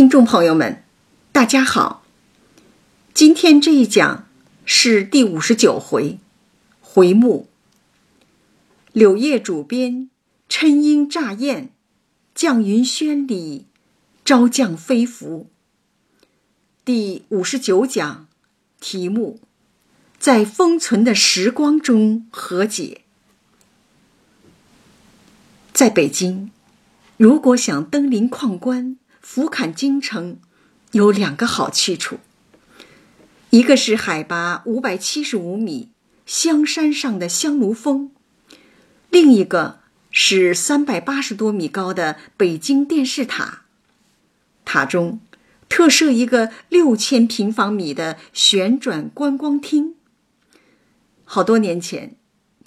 听众朋友们，大家好。今天这一讲是第五十九回，回目。柳叶主编琛鹰乍燕，降云轩里招降飞服。第五十九讲，题目：在封存的时光中和解。在北京，如果想登临旷观、俯瞰京城，有两个好去处。一个是海拔五百七十五米香山上的香炉峰，另一个是三百八十多米高的北京电视塔。塔中特设一个六千平方米的旋转观光厅。好多年前，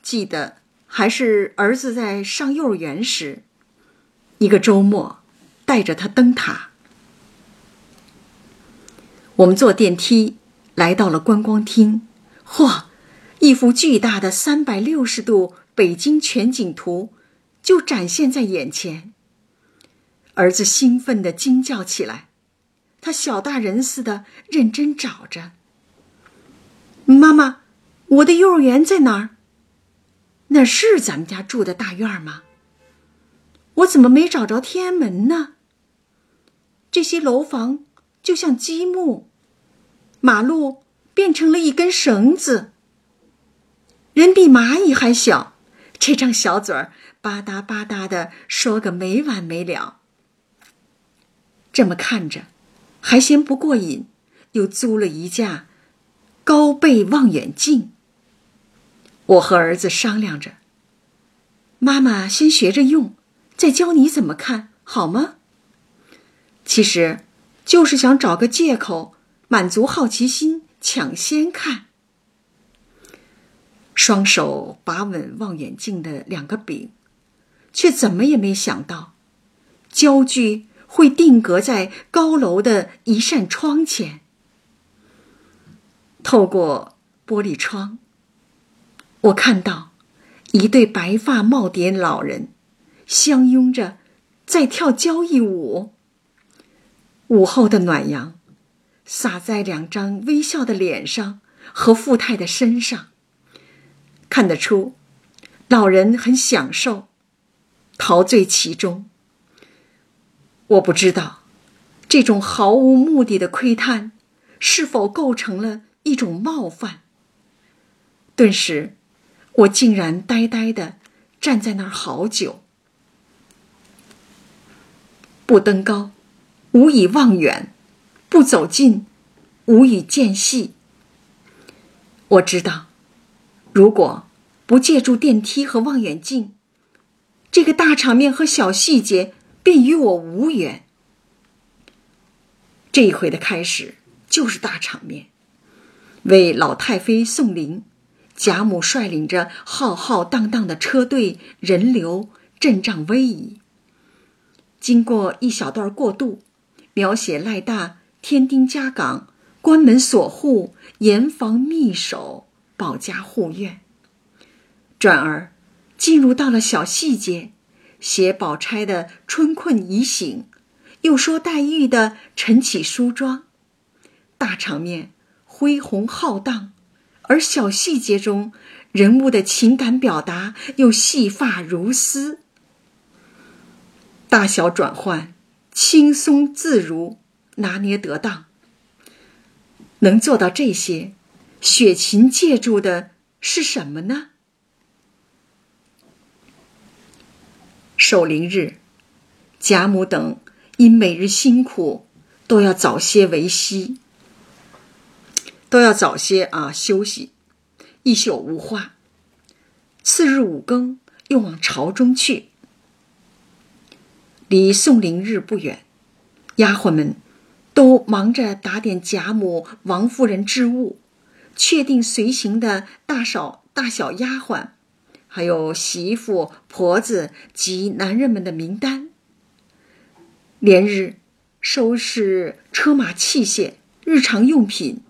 记得还是儿子在上幼儿园时，一个周末带着他登塔。我们坐电梯。来到了观光厅，嚯，一幅巨大的三百六十度北京全景图就展现在眼前。儿子兴奋地惊叫起来，他小大人似的认真找着。妈妈，我的幼儿园在哪儿？那是咱们家住的大院吗？我怎么没找着天安门呢？这些楼房就像积木。马路变成了一根绳子，人比蚂蚁还小，这张小嘴儿吧嗒吧嗒的说个没完没了。这么看着，还嫌不过瘾，又租了一架高倍望远镜。我和儿子商量着，妈妈先学着用，再教你怎么看好吗？其实，就是想找个借口。满足好奇心，抢先看。双手把稳望远镜的两个柄，却怎么也没想到，焦距会定格在高楼的一扇窗前。透过玻璃窗，我看到一对白发耄耋老人相拥着，在跳交谊舞。午后的暖阳。洒在两张微笑的脸上和富太的身上，看得出，老人很享受，陶醉其中。我不知道，这种毫无目的的窥探，是否构成了一种冒犯。顿时，我竟然呆呆的站在那儿好久，不登高，无以望远。不走近，无以见细。我知道，如果不借助电梯和望远镜，这个大场面和小细节便与我无缘。这一回的开始就是大场面，为老太妃送灵，贾母率领着浩浩荡荡的车队人流，阵仗威仪。经过一小段过渡，描写赖大。天丁家岗，关门锁户，严防密守，保家护院。转而进入到了小细节，写宝钗的春困已醒，又说黛玉的晨起梳妆。大场面恢宏浩荡，而小细节中人物的情感表达又细发如丝，大小转换轻松自如。拿捏得当，能做到这些，雪琴借助的是什么呢？守灵日，贾母等因每日辛苦，都要早些为息，都要早些啊休息，一宿无话。次日五更，又往朝中去。离送灵日不远，丫鬟们。都忙着打点贾母、王夫人之物，确定随行的大小大小丫鬟，还有媳妇、婆子及男人们的名单。连日收拾车马器械、日常用品，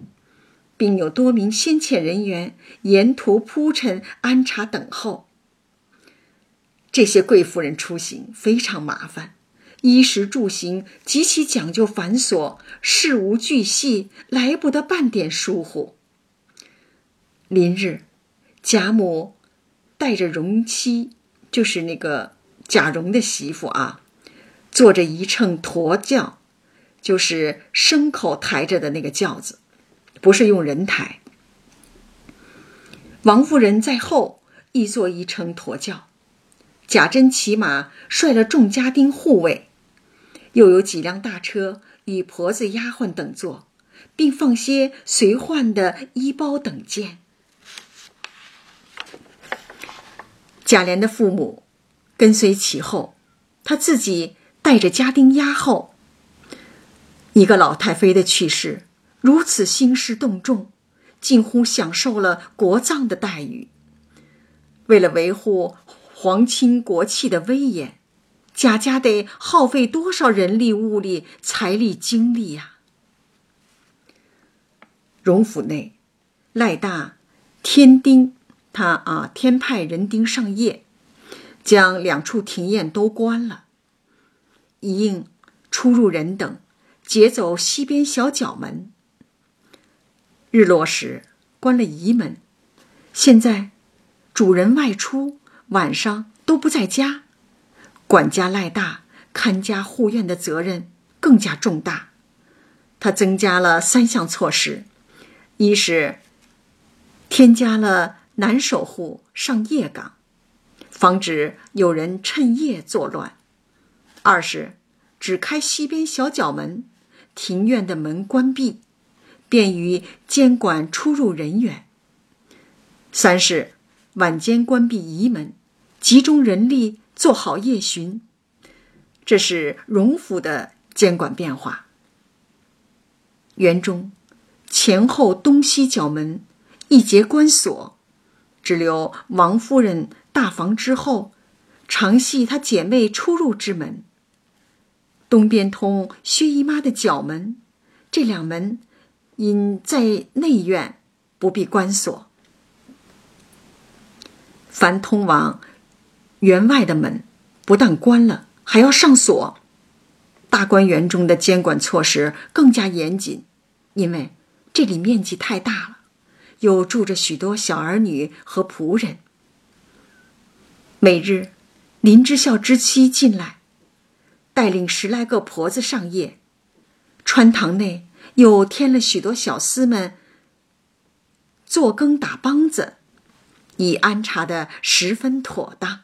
并有多名先遣人员沿途铺陈安插等候。这些贵夫人出行非常麻烦，衣食住行极其讲究繁琐，事无巨细，来不得半点疏忽。临日，贾母带着荣妻，就是那个贾蓉的媳妇啊，坐着一乘驼轿，就是牲口抬着的那个轿子，不是用人抬。王夫人在后，亦坐一乘驼轿。贾珍骑马，率了众家丁护卫，又有几辆大车与婆子、丫鬟等坐，并放些随换的衣包等件。贾琏的父母跟随其后，他自己带着家丁押后。一个老太妃的去世，如此兴师动众。近乎享受了国葬的待遇。为了维护皇亲国戚的威严，贾家得耗费多少人力、物力、财力、精力呀？荣府内，赖大天丁，他啊天派人丁上夜，将两处庭院都关了，一应出入人等，劫走西边小角门。日落时关了仪门，现在主人外出，晚上都不在家，管家赖大看家护院的责任更加重大。他增加了三项措施：一是添加了男守护上夜岗，防止有人趁夜作乱；二是只开西边小角门，庭院的门关闭。便于监管出入人员。三是晚间关闭仪门，集中人力做好夜巡。这是荣府的监管变化。园中前后东西角门一节关锁，只留王夫人大房之后，常系她姐妹出入之门。东边通薛姨妈的角门，这两门。因在内院不必关锁，凡通往园外的门，不但关了，还要上锁。大观园中的监管措施更加严谨，因为这里面积太大了，又住着许多小儿女和仆人。每日，林之孝之妻进来，带领十来个婆子上夜，穿堂内。又添了许多小厮们做羹打梆子，已安插的十分妥当。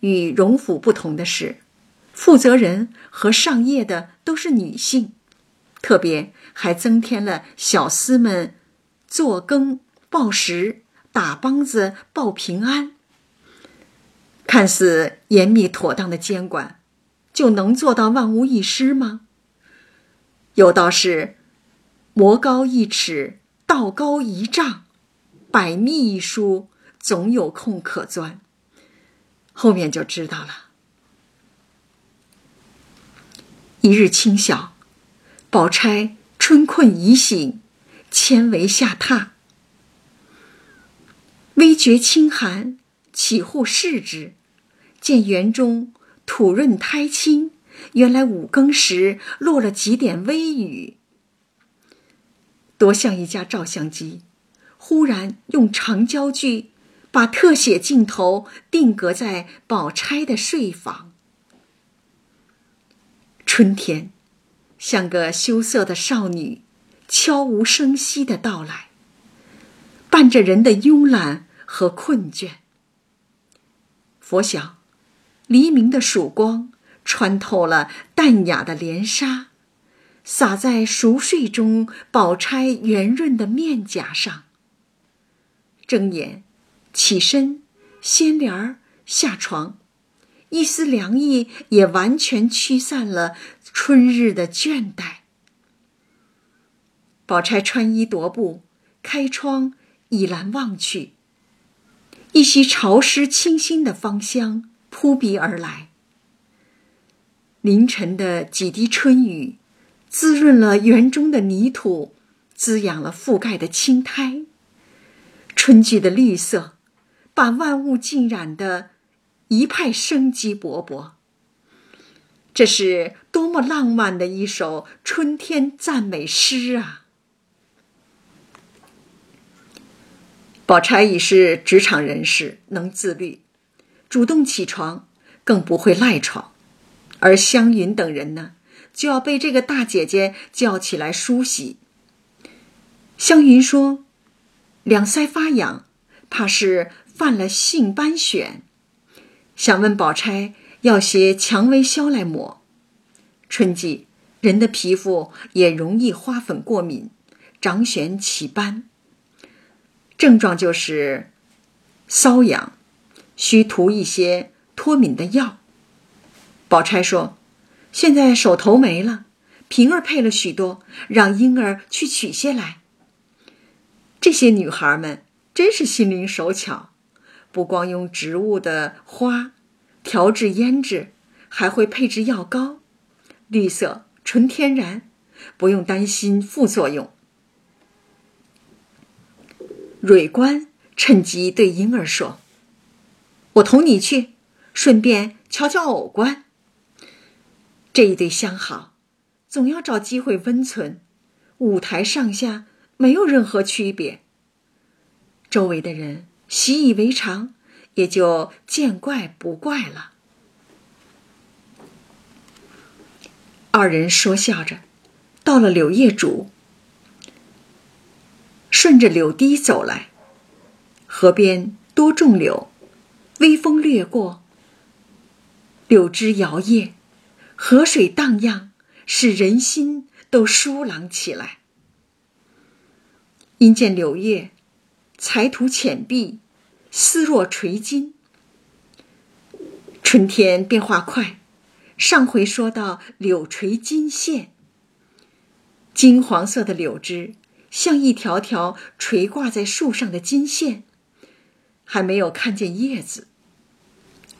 与荣府不同的是，负责人和上夜的都是女性，特别还增添了小厮们做羹报时、打梆子报平安。看似严密妥当的监管，就能做到万无一失吗？有道是：“魔高一尺，道高一丈，百密一疏，总有空可钻。”后面就知道了。一日清晓，宝钗春困已醒，千维下榻，微觉清寒，起户视之，见园中土润苔青。原来五更时落了几点微雨，多像一架照相机，忽然用长焦距把特写镜头定格在宝钗的睡房。春天，像个羞涩的少女，悄无声息的到来，伴着人的慵懒和困倦。佛想，黎明的曙光。穿透了淡雅的帘纱，洒在熟睡中宝钗圆润的面颊上。睁眼，起身，掀帘儿下床，一丝凉意也完全驱散了春日的倦怠。宝钗穿衣踱步，开窗倚栏望去，一袭潮湿清新的芳香扑鼻而来。凌晨的几滴春雨，滋润了园中的泥土，滋养了覆盖的青苔。春季的绿色，把万物浸染的一派生机勃勃。这是多么浪漫的一首春天赞美诗啊！宝钗已是职场人士，能自律，主动起床，更不会赖床；而湘云等人呢，就要被这个大姐姐叫起来梳洗。湘云说：“两腮发痒，怕是犯了性斑癣，想问宝钗。”要些蔷薇消来抹。春季人的皮肤也容易花粉过敏，长癣起斑。症状就是瘙痒，需涂一些脱敏的药。宝钗说：“现在手头没了，平儿配了许多，让莺儿去取些来。”这些女孩们真是心灵手巧，不光用植物的花。调制腌制，还会配制药膏，绿色纯天然，不用担心副作用。蕊官趁机对婴儿说：“我同你去，顺便瞧瞧偶官。这一对相好，总要找机会温存。舞台上下没有任何区别。周围的人习以为常。”也就见怪不怪了。二人说笑着，到了柳叶渚，顺着柳堤走来。河边多种柳，微风掠过，柳枝摇曳，河水荡漾，使人心都舒朗起来。因见柳叶，才图浅碧。丝若垂金。春天变化快，上回说到柳垂金线，金黄色的柳枝像一条条垂挂在树上的金线，还没有看见叶子。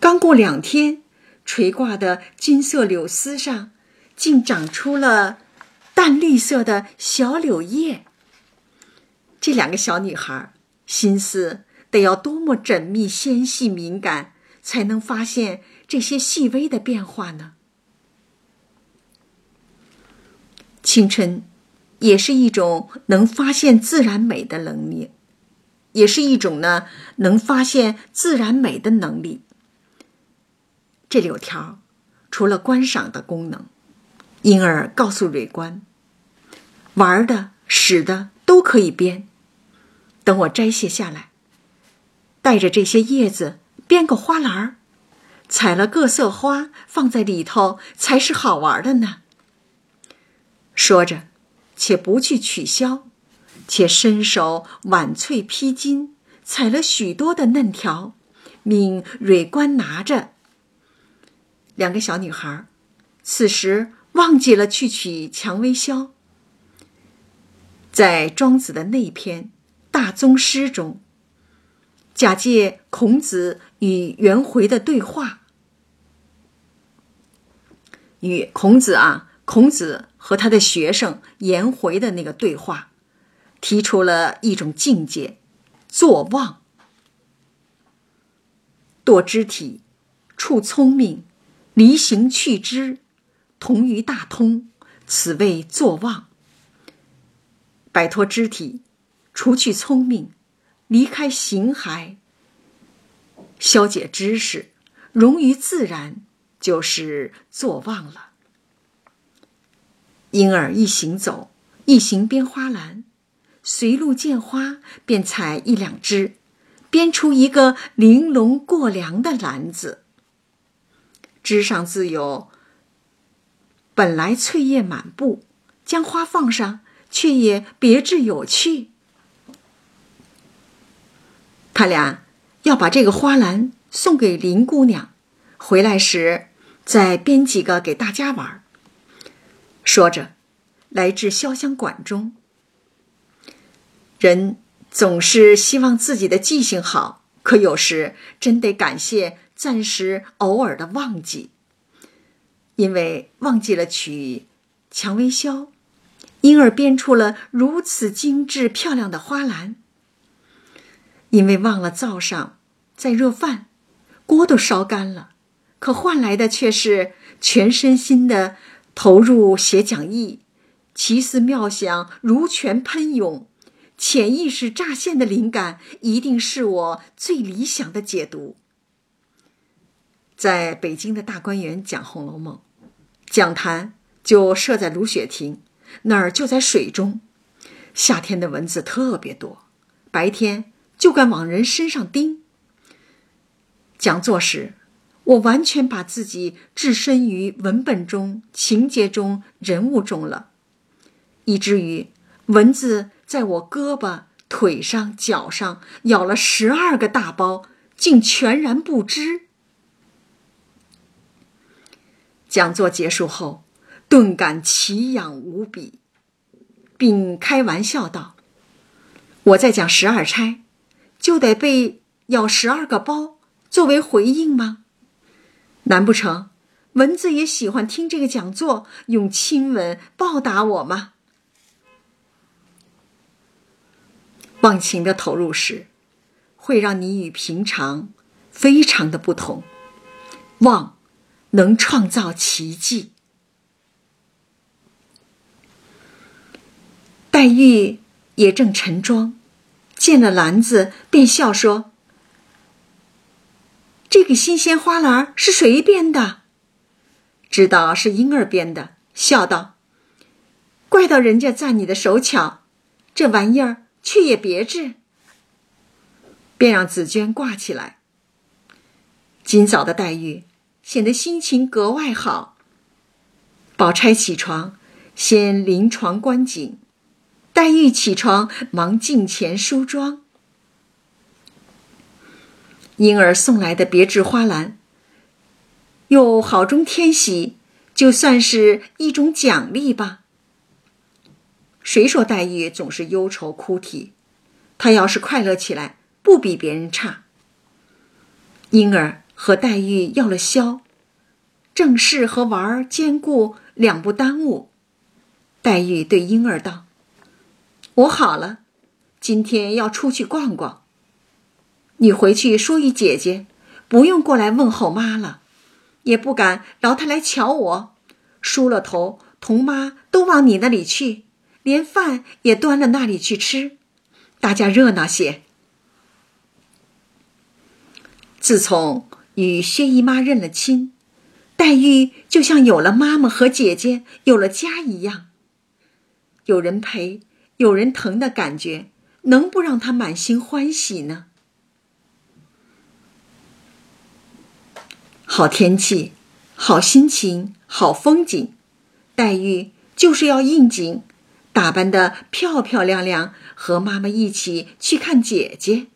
刚过两天，垂挂的金色柳丝上竟长出了淡绿色的小柳叶。这两个小女孩心思。得要多么缜密、纤细、敏感，才能发现这些细微的变化呢？青春，也是一种能发现自然美的能力，也是一种呢能发现自然美的能力。这柳条，除了观赏的功能，因而告诉蕊官，玩的、使的都可以编。等我摘卸下来。带着这些叶子编个花篮儿，采了各色花放在里头才是好玩的呢。说着，且不去取消，且伸手挽翠披巾，采了许多的嫩条，命蕊官拿着。两个小女孩此时忘记了去取蔷薇消。在庄子的那篇《大宗师》中。假借孔子与颜回的对话，与孔子啊，孔子和他的学生颜回的那个对话，提出了一种境界：坐忘，堕肢体，处聪明，离形去知，同于大通，此谓坐忘。摆脱肢体，除去聪明。离开形骸，消解知识，融于自然，就是坐忘了。因而一行走，一行编花篮，随路见花便采一两枝，编出一个玲珑过梁的篮子。枝上自有本来翠叶满布，将花放上，却也别致有趣。他俩要把这个花篮送给林姑娘，回来时再编几个给大家玩。说着，来至潇湘馆中。人总是希望自己的记性好，可有时真得感谢暂时偶尔的忘记，因为忘记了取蔷薇消，因而编出了如此精致漂亮的花篮。因为忘了灶上在热饭，锅都烧干了，可换来的却是全身心的投入写讲义，奇思妙想如泉喷涌，潜意识乍现的灵感一定是我最理想的解读。在北京的大观园讲《红楼梦》，讲坛就设在芦雪亭，那儿就在水中。夏天的蚊子特别多，白天就敢往人身上叮。讲座时，我完全把自己置身于文本中、情节中、人物中了，以至于蚊子在我胳膊、腿上、脚上咬了十二个大包，竟全然不知。讲座结束后，顿感奇痒无比，并开玩笑道：“我在讲十二钗，就得被咬十二个包作为回应吗？难不成蚊子也喜欢听这个讲座，用亲吻报答我吗？”忘情的投入时，会让你与平常非常的不同。忘。能创造奇迹。黛玉也正陈妆，见了篮子，便笑说：“这个新鲜花篮是谁编的？”知道是婴儿编的，笑道：“怪到人家赞你的手巧，这玩意儿却也别致。”便让紫鹃挂起来。今早的黛玉。显得心情格外好。宝钗起床，先临床观景；黛玉起床，忙进前梳妆。婴儿送来的别致花篮，又好中添喜，就算是一种奖励吧。谁说黛玉总是忧愁哭啼？她要是快乐起来，不比别人差。婴儿。和黛玉要了消，正事和玩儿兼顾，两不耽误。黛玉对婴儿道：“我好了，今天要出去逛逛。你回去说与姐姐，不用过来问候妈了，也不敢劳她来瞧我。梳了头，同妈都往你那里去，连饭也端了那里去吃，大家热闹些。自从……”与薛姨妈认了亲，黛玉就像有了妈妈和姐姐，有了家一样。有人陪，有人疼的感觉，能不让她满心欢喜呢？好天气，好心情，好风景，黛玉就是要应景，打扮的漂漂亮亮，和妈妈一起去看姐姐，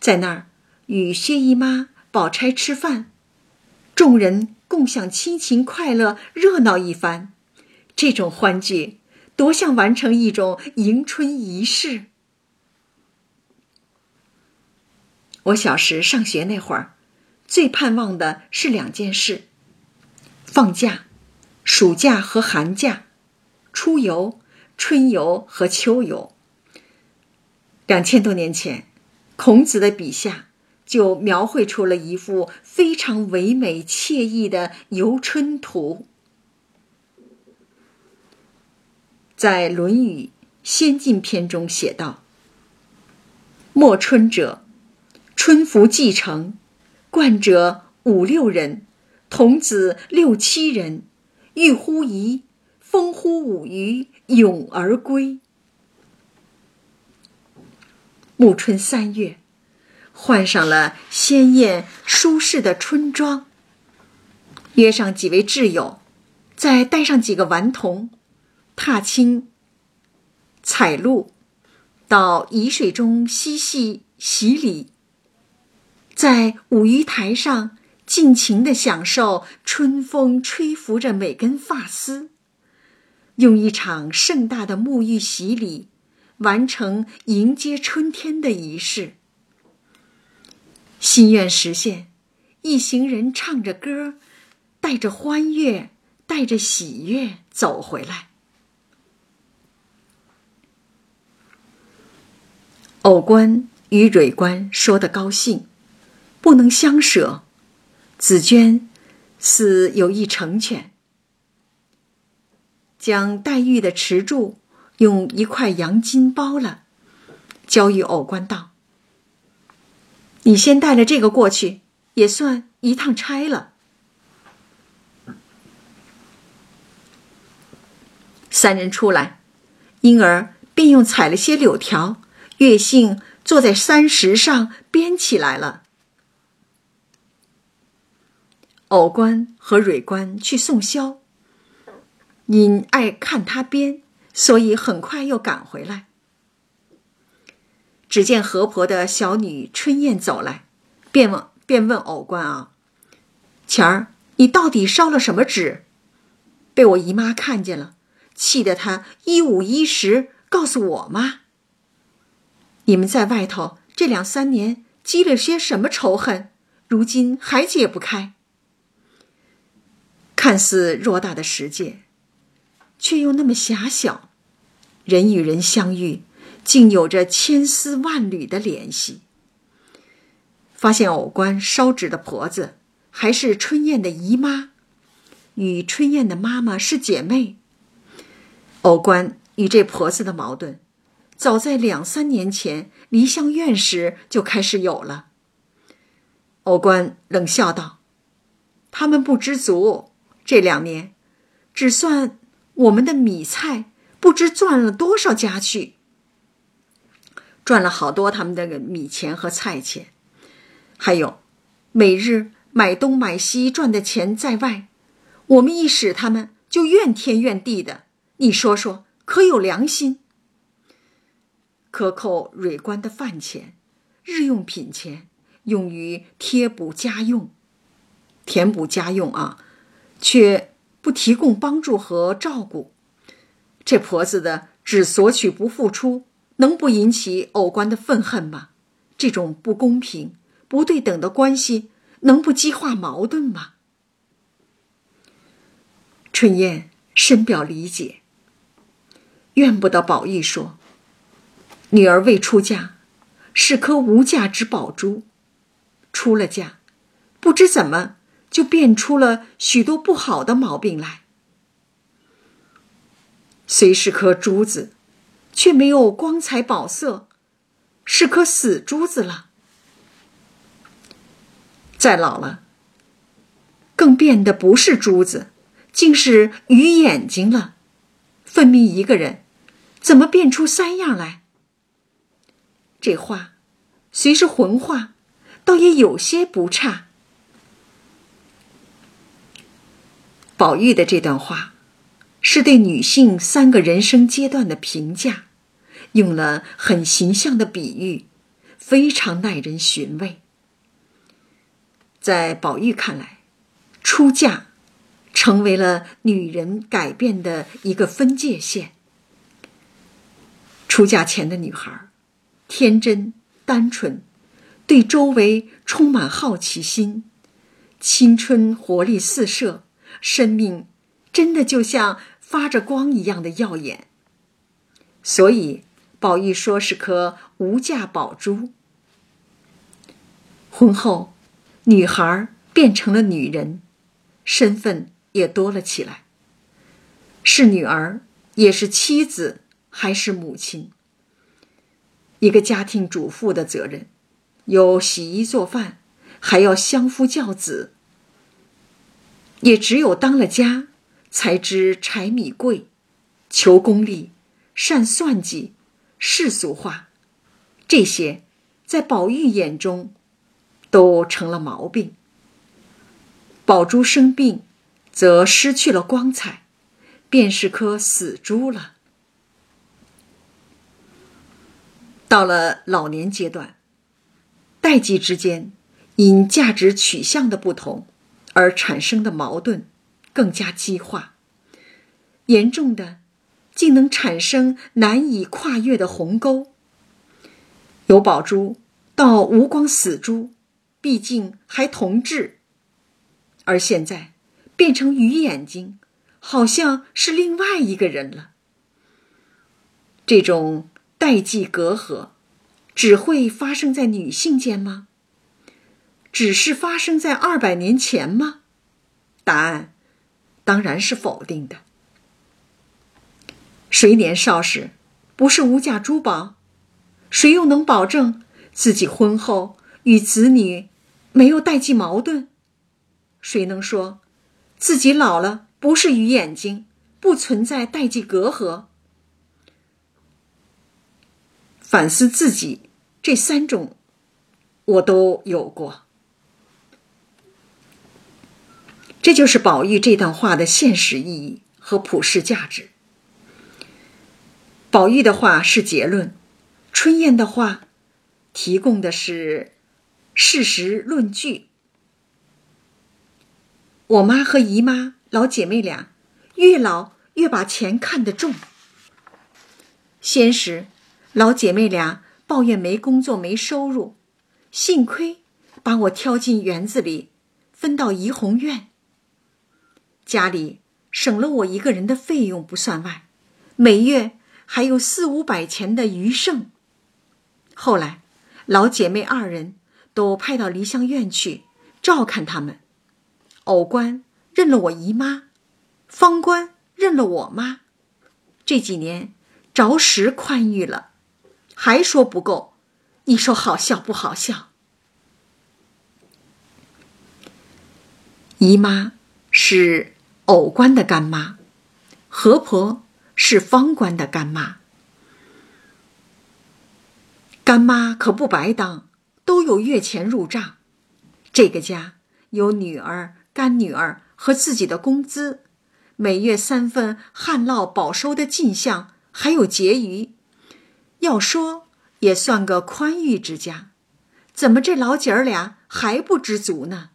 在那儿与薛姨妈。宝钗吃饭，众人共享亲情快乐，热闹一番。这种欢聚，多像完成一种迎春仪式。我小时上学那会儿，最盼望的是两件事：放假，暑假和寒假；出游，春游和秋游。两千多年前，孔子的笔下。就描绘出了一幅非常唯美惬意的游春图。在《论语先进篇》中写道：“末春者，春服既成，冠者五六人，童子六七人，欲乎沂，风乎舞雩，咏而归。”暮春三月。换上了鲜艳舒适的春装，约上几位挚友，再带上几个顽童，踏青、采露，到沂水中嬉戏洗礼，在舞鱼台上尽情的享受春风吹拂着每根发丝，用一场盛大的沐浴洗礼，完成迎接春天的仪式。心愿实现，一行人唱着歌，带着欢悦，带着喜悦走回来。偶官与蕊官说的高兴，不能相舍，紫娟似有意成全，将黛玉的池柱用一块羊巾包了，交与偶官道：“你先带了这个过去，也算一趟差了。”三人出来，因儿便用采了些柳条，月杏坐在山石上编起来了。偶官和蕊官去送箫，因爱看他编，所以很快又赶回来。只见河婆的小女春燕走来，便问便问偶官啊：“钱儿你到底烧了什么纸？被我姨妈看见了。”气得她一五一十告诉我妈：“你们在外头这两三年积了些什么仇恨，如今还解不开。看似偌大的世界，却又那么狭小，人与人相遇，竟有着千丝万缕的联系。发现偶官烧纸的婆子，还是春燕的姨妈，与春燕的妈妈是姐妹。”偶官与这婆子的矛盾，早在两三年前离乡院时就开始有了。偶官冷笑道：“他们不知足，这两年，只算我们的米菜不知赚了多少家去，赚了好多他们的米钱和菜钱，还有每日买东买西赚的钱在外，我们一使他们就怨天怨地的。”你说说，可有良心？克扣蕊官的饭钱、日用品钱，用于贴补家用、填补家用啊，却不提供帮助和照顾。这婆子的只索取不付出，能不引起偶官的愤恨吗？这种不公平、不对等的关系，能不激化矛盾吗？春燕深表理解。怨不得宝玉说：“女儿未出嫁，是颗无价之宝珠；出了嫁，不知怎么就变出了许多不好的毛病来。虽是颗珠子，却没有光彩宝色，是颗死珠子了。再老了，更变得不是珠子，竟是鱼眼睛了。分明一个人。”怎么变出三样来？这话虽是浑话，倒也有些不差。宝玉的这段话，是对女性三个人生阶段的评价，用了很形象的比喻，非常耐人寻味。在宝玉看来，出嫁成为了女人改变的一个分界线。出嫁前的女孩，天真单纯，对周围充满好奇心，青春活力四射，生命真的就像发着光一样的耀眼。所以宝玉说是颗无价宝珠。婚后，女孩变成了女人，身份也多了起来，是女儿，也是妻子。还是母亲，一个家庭主妇的责任，有洗衣做饭，还要相夫教子。也只有当了家，才知柴米贵，求功利，善算计，世俗化，这些在宝玉眼中都成了毛病。宝珠生病，则失去了光彩，便是颗死珠了。到了老年阶段，代际之间因价值取向的不同而产生的矛盾更加激化，严重的竟能产生难以跨越的鸿沟。由宝珠到无光死珠，毕竟还同质，而现在变成鱼眼睛，好像是另外一个人了。这种。代际隔阂，只会发生在女性间吗？只是发生在二百年前吗？答案当然是否定的。谁年少时不是无价珠宝？谁又能保证自己婚后与子女没有代际矛盾？谁能说自己老了不是鱼眼睛，不存在代际隔阂？反思自己，这三种我都有过。这就是宝玉这段话的现实意义和普世价值。宝玉的话是结论，春燕的话提供的是事实论据。我妈和姨妈老姐妹俩，越老越把钱看得重。先时，老姐妹俩抱怨没工作没收入，幸亏把我挑进园子里，分到怡红院。家里省了我一个人的费用不算外，每月还有四五百钱的余剩。后来，老姐妹二人都派到梨香院去照看他们。偶官认了我姨妈，方官认了我妈。这几年着实宽裕了，还说不够，你说好笑不好笑？姨妈是。偶官的干妈，何婆是方官的干妈。干妈可不白当，都有月钱入账。这个家有女儿、干女儿和自己的工资，每月三份旱涝保收的进项，还有结余。要说也算个宽裕之家，怎么这老姐儿俩还不知足呢？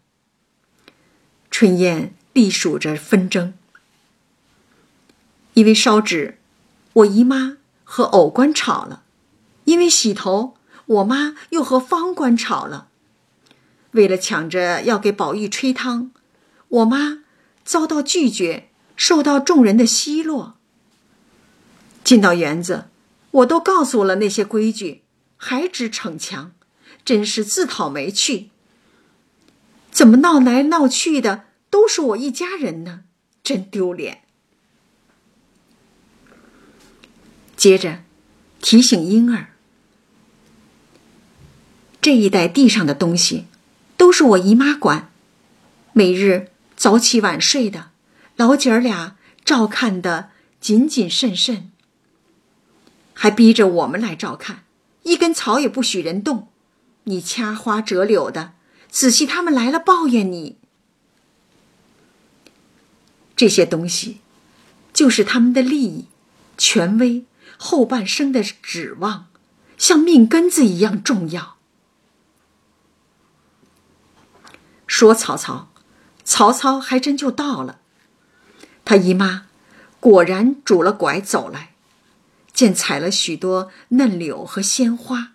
春燕。隶属着纷争，因为烧纸，我姨妈和偶官吵了；因为洗头，我妈又和方官吵了。为了抢着要给宝玉吹汤，我妈遭到拒绝，受到众人的奚落。进到园子，我都告诉了那些规矩，还只逞强，真是自讨没趣。怎么闹来闹去的？都是我一家人呢，真丢脸。接着提醒婴儿，这一带地上的东西都是我姨妈管，每日早起晚睡的，老姐儿俩照看的谨谨慎慎，还逼着我们来照看，一根草也不许人动。你掐花折柳的，仔细他们来了抱怨你。这些东西，就是他们的利益、权威、后半生的指望，像命根子一样重要。说曹操，曹操还真就到了。他姨妈果然拄了拐走来，见采了许多嫩柳和鲜花，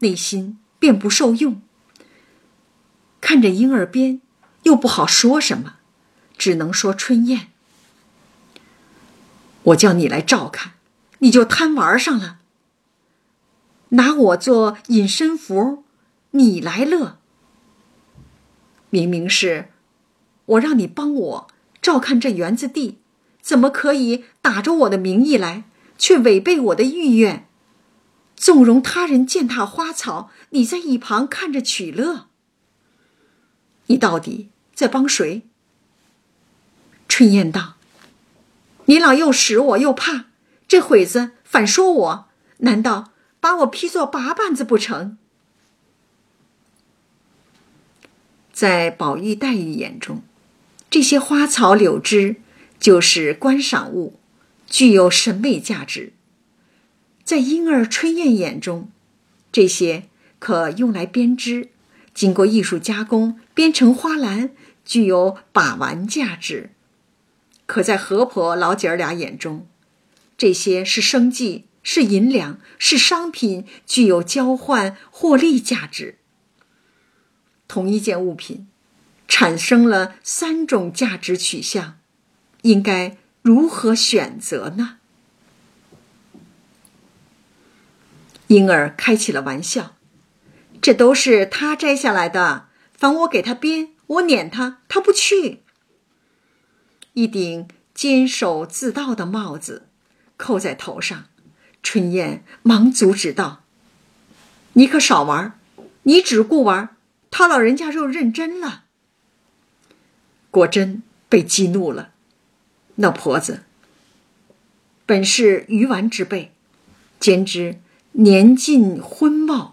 内心便不受用。看着婴儿边，又不好说什么。只能说春燕，我叫你来照看，你就贪玩上了，拿我做隐身符，你来乐。明明是我让你帮我照看这园子地，怎么可以打着我的名义来，却违背我的意愿，纵容他人践踏花草，你在一旁看着取乐？你到底在帮谁？春燕道：“你老又使我又怕，这会子反说我，难道把我批作八瓣子不成？”在宝玉、黛玉眼中，这些花草柳枝就是观赏物，具有审美价值；在婴儿、春燕眼中，这些可用来编织，经过艺术加工编成花篮，具有把玩价值。可在何婆老姐儿俩眼中，这些是生计，是银两，是商品，具有交换获利价值。同一件物品，产生了三种价值取向，应该如何选择呢？婴儿开起了玩笑：“这都是他摘下来的，凡我给他编，我撵他，他不去。一顶坚守自盗的帽子扣在头上，春燕忙阻止道：“你可少玩，你只顾玩，他老人家又认真了。”果真被激怒了。那婆子本是鱼丸之辈，兼之年近昏耄，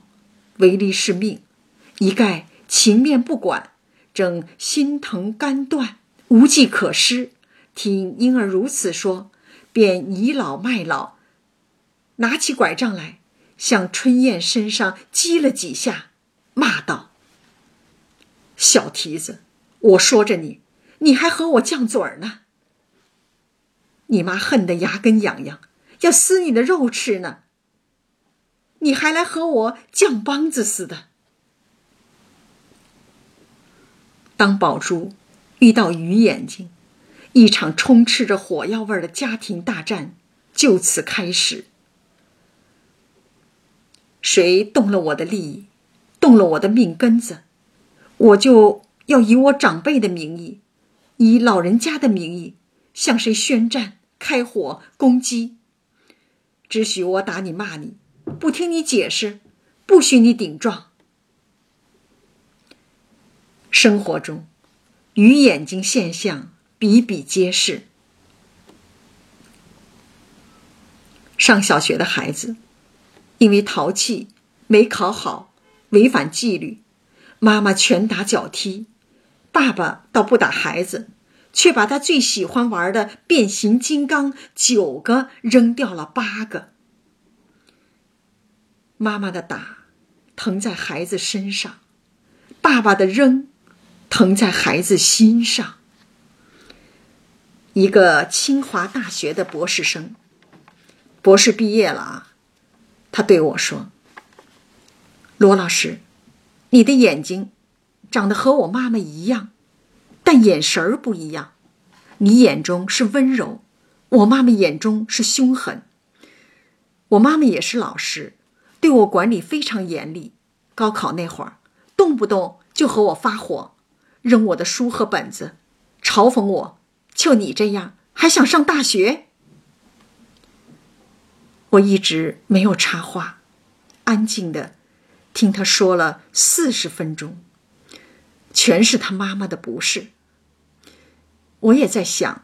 唯利是命，一概情面不管，正心疼肝断，无计可施。听婴儿如此说，便倚老卖老，拿起拐杖来，向春燕身上击了几下，骂道：“小蹄子，我说着你，你还和我犟嘴儿呢！你妈恨得牙根痒痒，要撕你的肉吃呢。你还来和我犟梆子似的。”当宝珠遇到鱼眼睛，一场充斥着火药味的家庭大战就此开始。谁动了我的利益，动了我的命根子，我就要以我长辈的名义，以老人家的名义向谁宣战、开火、攻击。只许我打你、骂你，不听你解释，不许你顶撞。生活中，鱼眼睛现象比比皆是。上小学的孩子，因为淘气没考好，违反纪律，妈妈拳打脚踢，爸爸倒不打孩子，却把他最喜欢玩的变形金刚九个扔掉了八个。妈妈的打，疼在孩子身上；爸爸的扔。疼在孩子心上。一个清华大学的博士生，博士毕业了啊，他对我说：“罗老师，你的眼睛长得和我妈妈一样，但眼神儿不一样。你眼中是温柔，我妈妈眼中是凶狠。我妈妈也是老师，对我管理非常严厉。高考那会儿，动不动就和我发火。”扔我的书和本子，嘲讽我。就你这样，还想上大学？我一直没有插话，安静的听他说了四十分钟，全是他妈妈的不是。我也在想，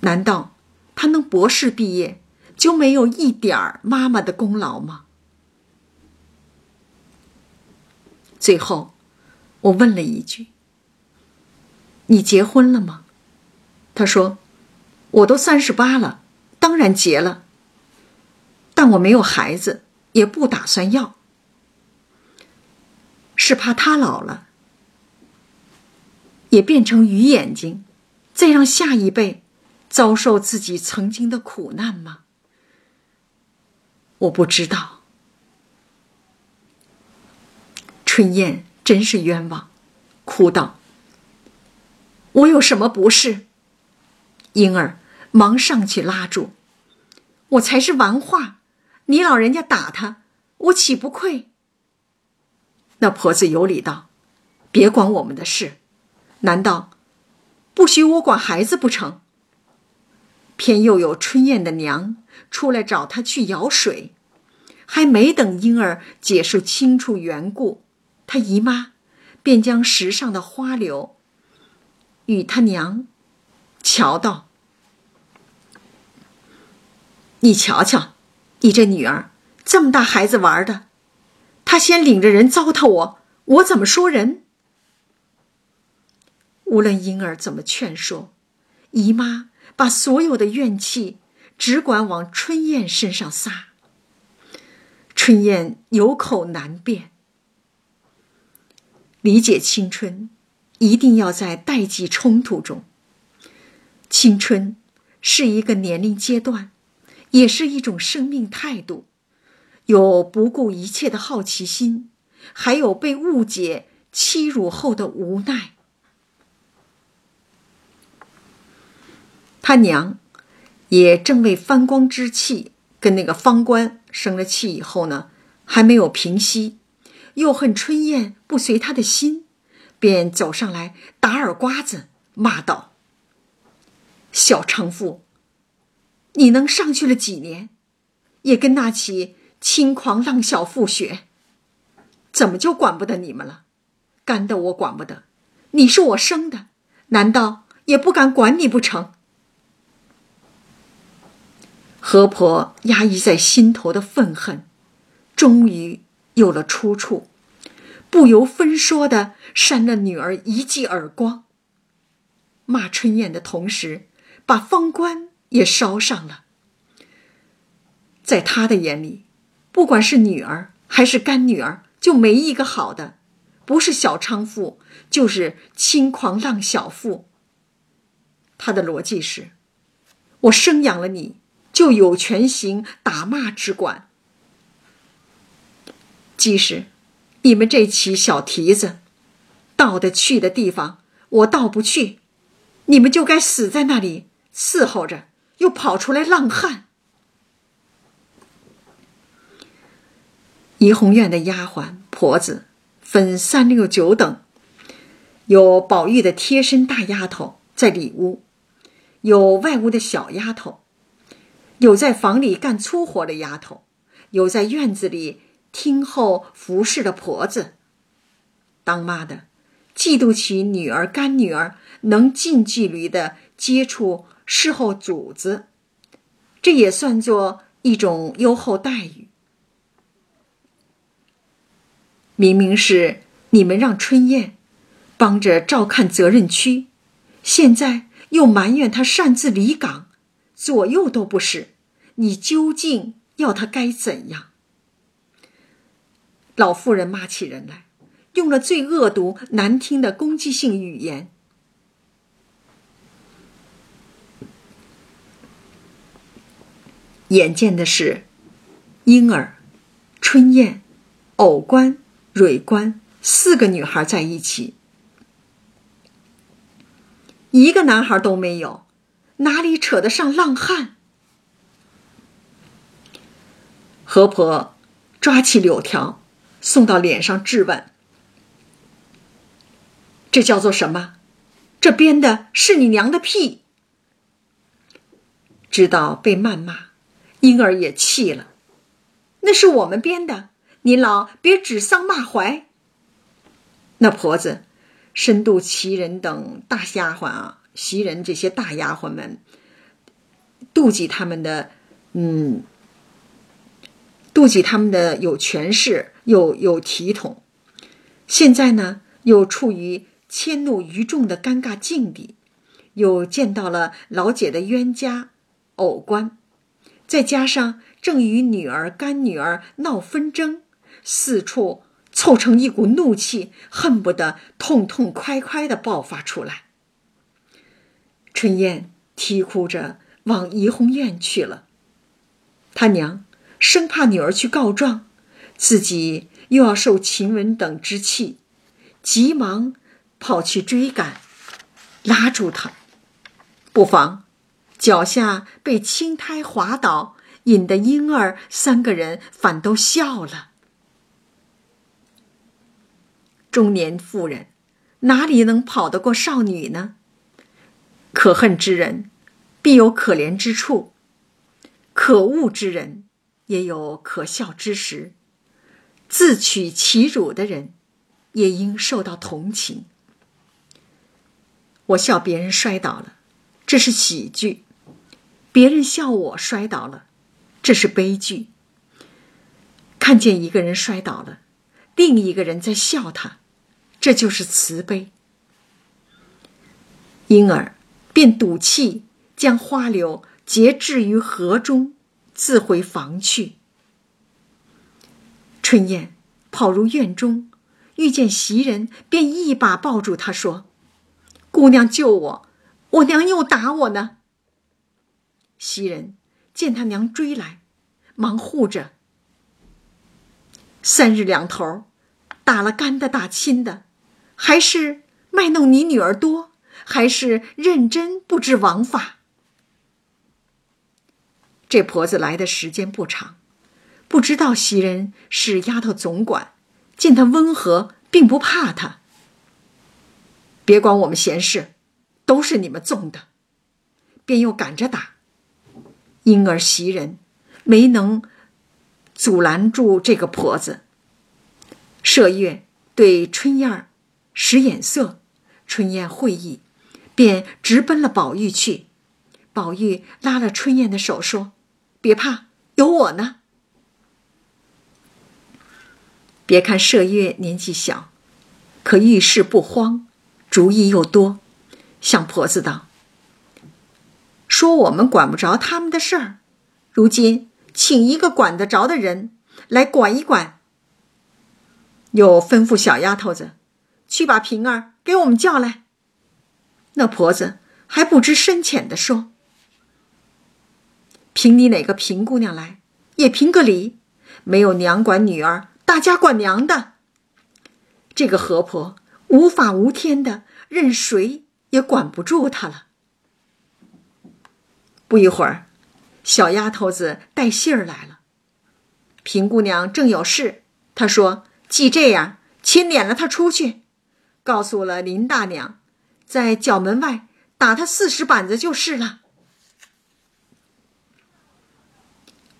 难道他能博士毕业，就没有一点儿妈妈的功劳吗？最后，我问了一句。你结婚了吗？他说：“我都三十八了，当然结了。但我没有孩子，也不打算要，是怕他老了也变成鱼眼睛，再让下一辈遭受自己曾经的苦难吗？我不知道。”春燕真是冤枉，哭道。我有什么不是？婴儿忙上去拉住，我才是玩话，你老人家打他，我岂不愧？那婆子有理道：“别管我们的事，难道不许我管孩子不成？”偏又有春燕的娘出来找他去舀水，还没等婴儿解释清楚缘故，他姨妈便将石上的花柳。与他娘瞧道：“你瞧瞧，你这女儿这么大孩子玩的，他先领着人糟蹋我，我怎么说人？无论婴儿怎么劝说，姨妈把所有的怨气只管往春燕身上撒。春燕有口难辩，理解青春。”一定要在代际冲突中。青春是一个年龄阶段，也是一种生命态度，有不顾一切的好奇心，还有被误解、欺辱后的无奈。他娘也正为翻光之气跟那个方官生了气以后呢，还没有平息，又恨春燕不随他的心。便走上来打耳瓜子，骂道：“小娼妇，你能上去了几年，也跟那起轻狂浪小妇学？怎么就管不得你们了？干的我管不得，你是我生的，难道也不敢管你不成？”何婆压抑在心头的愤恨，终于有了出处。不由分说的扇了女儿一记耳光。骂春燕的同时，把方官也烧上了。在他的眼里，不管是女儿还是干女儿，就没一个好的，不是小娼妇，就是轻狂浪小妇。他的逻辑是：我生养了你，就有权行打骂之管，即使。你们这起小蹄子，到的去的地方我到不去，你们就该死在那里伺候着，又跑出来浪汉。怡红院的丫鬟婆子分三六九等，有宝玉的贴身大丫头在里屋，有外屋的小丫头，有在房里干粗活的丫头，有在院子里。听候服侍的婆子，当妈的嫉妒起女儿干女儿能近距离的接触侍候主子，这也算作一种优厚待遇。明明是你们让春燕帮着照看责任区，现在又埋怨她擅自离岗，左右都不是，你究竟要他该怎样？老妇人骂起人来，用了最恶毒、难听的攻击性语言。眼见的是，婴儿、春燕、藕官、蕊官四个女孩在一起，一个男孩都没有，哪里扯得上浪汉？何婆抓起柳条。送到脸上质问：“这叫做什么？这编的是你娘的屁！”知道被谩骂，婴儿也气了。那是我们编的，您老别指桑骂槐。那婆子、深度袭人等大丫鬟啊，袭人这些大丫鬟们，妒忌他们的，嗯。妒忌他们的有权势，又有体统，现在呢又处于迁怒于众的尴尬境地，又见到了老姐的冤家偶官，再加上正与女儿干女儿闹纷争，四处凑成一股怒气，恨不得痛痛快快的爆发出来。春燕啼哭着往怡红院去了，他娘。生怕女儿去告状，自己又要受晴雯等之气，急忙跑去追赶，拉住她，不妨脚下被青苔滑倒，引得婴儿三个人反都笑了。中年妇人哪里能跑得过少女呢？可恨之人必有可怜之处，可恶之人。也有可笑之时，自取其辱的人，也应受到同情。我笑别人摔倒了，这是喜剧；别人笑我摔倒了，这是悲剧。看见一个人摔倒了，另一个人在笑他，这就是慈悲。因而，便赌气将花柳截置于河中。自回房去。春燕跑入院中，遇见袭人，便一把抱住她，说：“姑娘救我，我娘又打我呢。”袭人见他娘追来，忙护着。三日两头，打了干的打亲的，还是卖弄你女儿多，还是认真不知王法。这婆子来的时间不长，不知道袭人是丫头总管，见她温和，并不怕她。别管我们闲事，都是你们纵的。”便又赶着打，因而袭人没能阻拦住这个婆子。麝月对春燕使眼色，春燕会意，便直奔了宝玉去。宝玉拉了春燕的手说：“别怕，有我呢。”别看麝月年纪小，可遇事不慌，主意又多，向婆子道：“说我们管不着他们的事儿，如今请一个管得着的人来管一管。”又吩咐小丫头子去把平儿给我们叫来。那婆子还不知深浅的说：“凭你哪个平姑娘来，也评个理，没有娘管女儿。”大家管娘的，这个河婆无法无天的，任谁也管不住她了。不一会儿，小丫头子带信儿来了。平姑娘正有事，她说：“既这样，亲撵了她出去，告诉了林大娘，在角门外打她四十板子就是了。”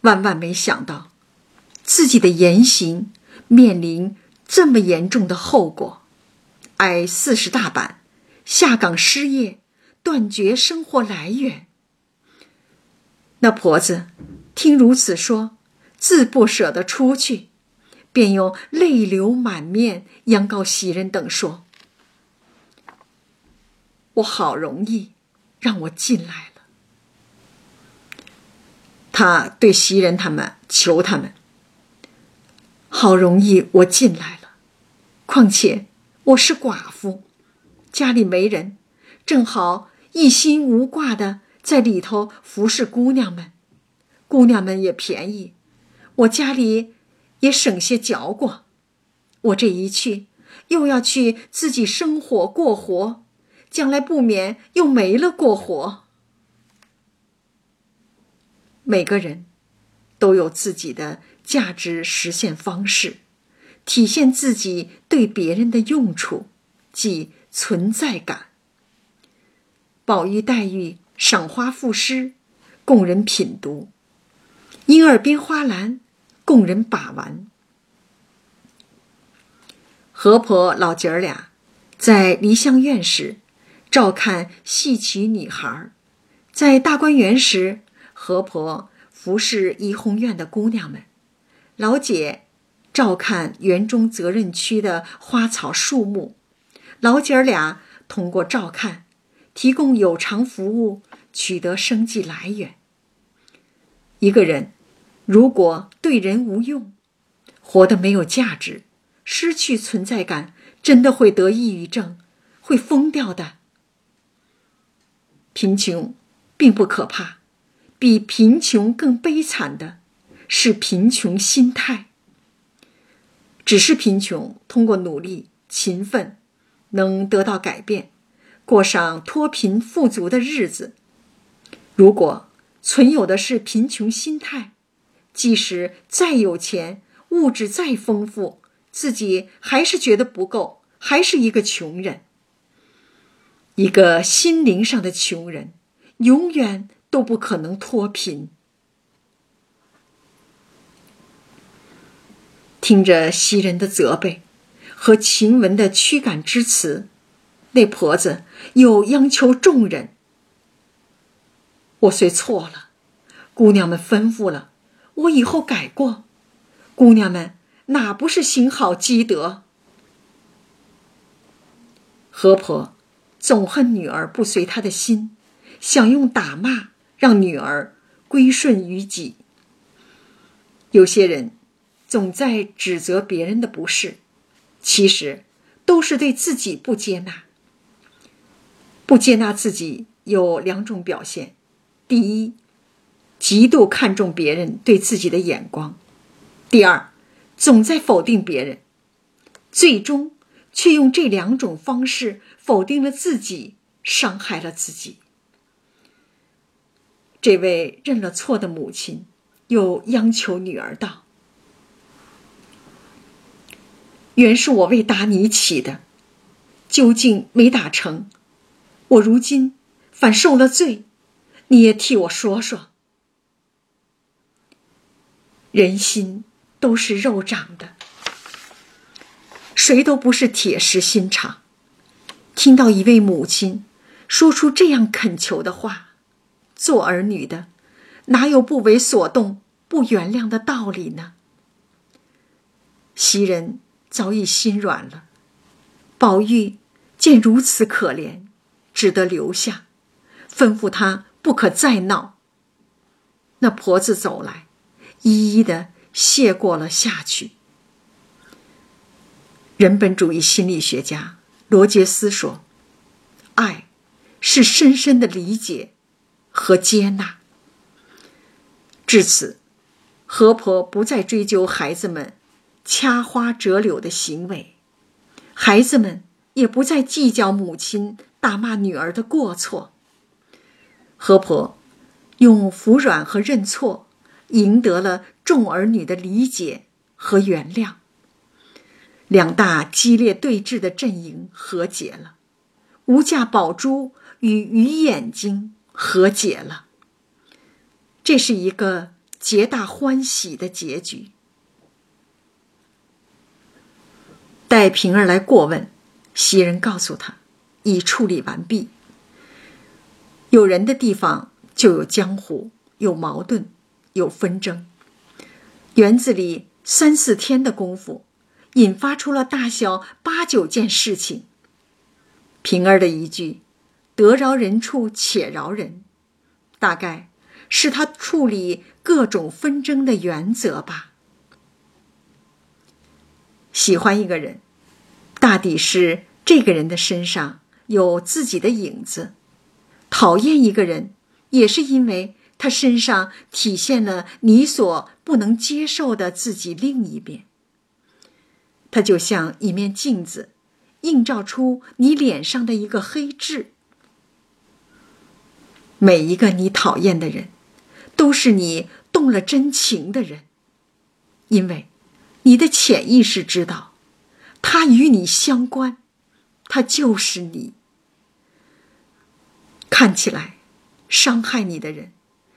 万万没想到，自己的言行。面临这么严重的后果，挨四十大板，下岗失业，断绝生活来源。那婆子听如此说，自不舍得出去，便用泪流满面央告袭人等说：“我好容易让我进来。”他对袭人他们求他们。好容易我进来了，况且我是寡妇，家里没人，正好一心无挂的在里头服侍姑娘们，姑娘们也便宜，我家里也省些嚼过。我这一去，又要去自己生火过活，将来不免又没了过活。每个人都有自己的。价值实现方式，体现自己对别人的用处，即存在感。宝玉、黛玉赏花赋诗，供人品读；莺儿编花篮，供人把玩。河婆老姐儿俩在梨香院时，照看戏曲女孩；在大观园时，河婆服侍怡红院的姑娘们。老姐照看园中责任区的花草树木，老姐儿俩通过照看，提供有偿服务，取得生计来源。一个人如果对人无用，活得没有价值，失去存在感，真的会得抑郁症，会疯掉的。贫穷并不可怕，比贫穷更悲惨的。是贫穷心态。只是贫穷通过努力、勤奋，能得到改变，过上脱贫富足的日子。如果存有的是贫穷心态，即使再有钱，物质再丰富，自己还是觉得不够，还是一个穷人。一个心灵上的穷人，永远都不可能脱贫。听着袭人的责备和晴雯的驱赶之词，那婆子又央求众人：“我虽错了，姑娘们吩咐了，我以后改过。姑娘们哪不是行好积德？”何婆总恨女儿不随她的心，想用打骂让女儿归顺于己。有些人。总在指责别人的不是，其实都是对自己不接纳。不接纳自己有两种表现：第一，极度看重别人对自己的眼光；第二，总在否定别人，最终却用这两种方式否定了自己，伤害了自己。这位认了错的母亲又央求女儿道。原是我为打你起的，究竟没打成，我如今反受了罪，你也替我说说。人心都是肉长的，谁都不是铁石心肠。听到一位母亲说出这样恳求的话，做儿女的哪有不为所动、不原谅的道理呢？袭人早已心软了。宝玉见如此可怜，只得留下，吩咐他不可再闹。那婆子走来，一一的谢过了下去。人本主义心理学家罗杰斯说：“爱是深深的理解和接纳。”至此，何婆不再追究孩子们掐花折柳的行为。孩子们也不再计较母亲大骂女儿的过错。何婆用服软和认错，赢得了众儿女的理解和原谅。两大激烈对峙的阵营和解了，无价宝珠与鱼眼睛和解了。这是一个皆大欢喜的结局。待平儿来过问，袭人告诉他，已处理完毕。有人的地方就有江湖，有矛盾，有纷争。园子里三四天的功夫，引发出了大小八九件事情。平儿的一句“得饶人处且饶人”，大概是他处理各种纷争的原则吧。喜欢一个人，大抵是这个人的身上有自己的影子；讨厌一个人，也是因为他身上体现了你所不能接受的自己另一面。他就像一面镜子，映照出你脸上的一个黑痣。每一个你讨厌的人，都是你动了真情的人，因为。你的潜意识知道，他与你相关，他就是你。看起来，伤害你的人，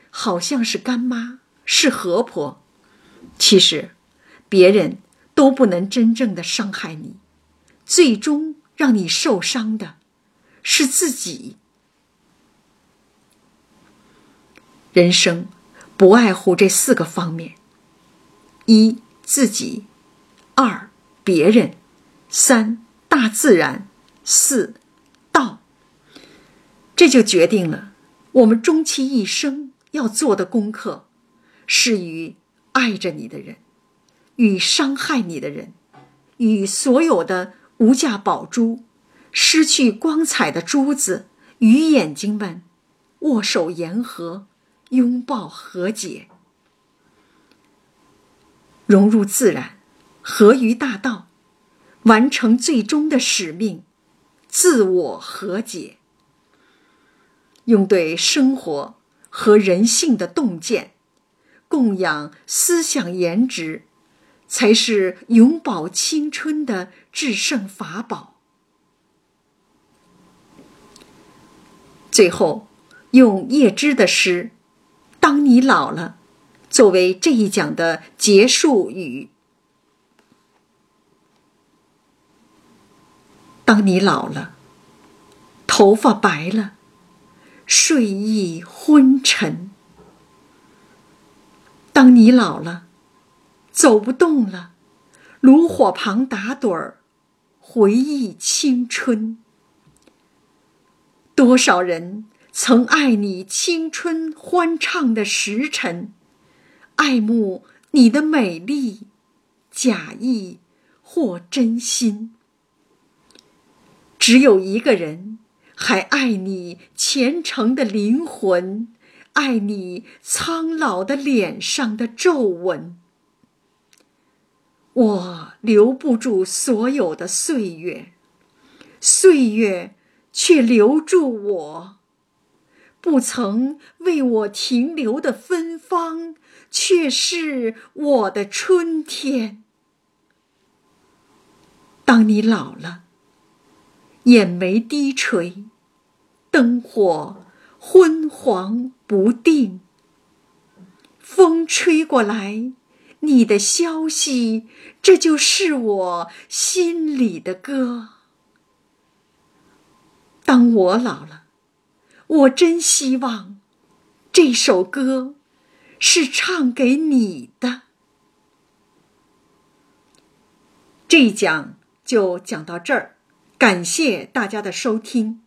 好像是干妈，是何婆，其实，别人都不能真正的伤害你，最终让你受伤的，是自己。人生，不外乎这四个方面：一。自己，二别人，三大自然，四道。这就决定了我们终其一生要做的功课，是与爱着你的人，与伤害你的人，与所有的无价宝珠、失去光彩的珠子与眼睛们握手言和，拥抱和解。融入自然，合于大道，完成最终的使命，自我和解。用对生活和人性的洞见，供养思想颜值，才是永葆青春的制胜法宝。最后，用叶芝的诗：“当你老了。”作为这一讲的结束语，当你老了，头发白了，睡意昏沉；当你老了，走不动了，炉火旁打盹儿，回忆青春。多少人曾爱你青春欢畅的时辰？爱慕你的美丽，假意或真心。只有一个人还爱你虔诚的灵魂，爱你苍老的脸上的皱纹。我留不住所有的岁月，岁月却留住我。不曾为我停留的芬芳。却是我的春天。当你老了，眼眉低垂，灯火昏黄不定。风吹过来，你的消息，这就是我心里的歌。当我老了，我真希望这首歌是唱给你的。这一讲就讲到这儿，感谢大家的收听。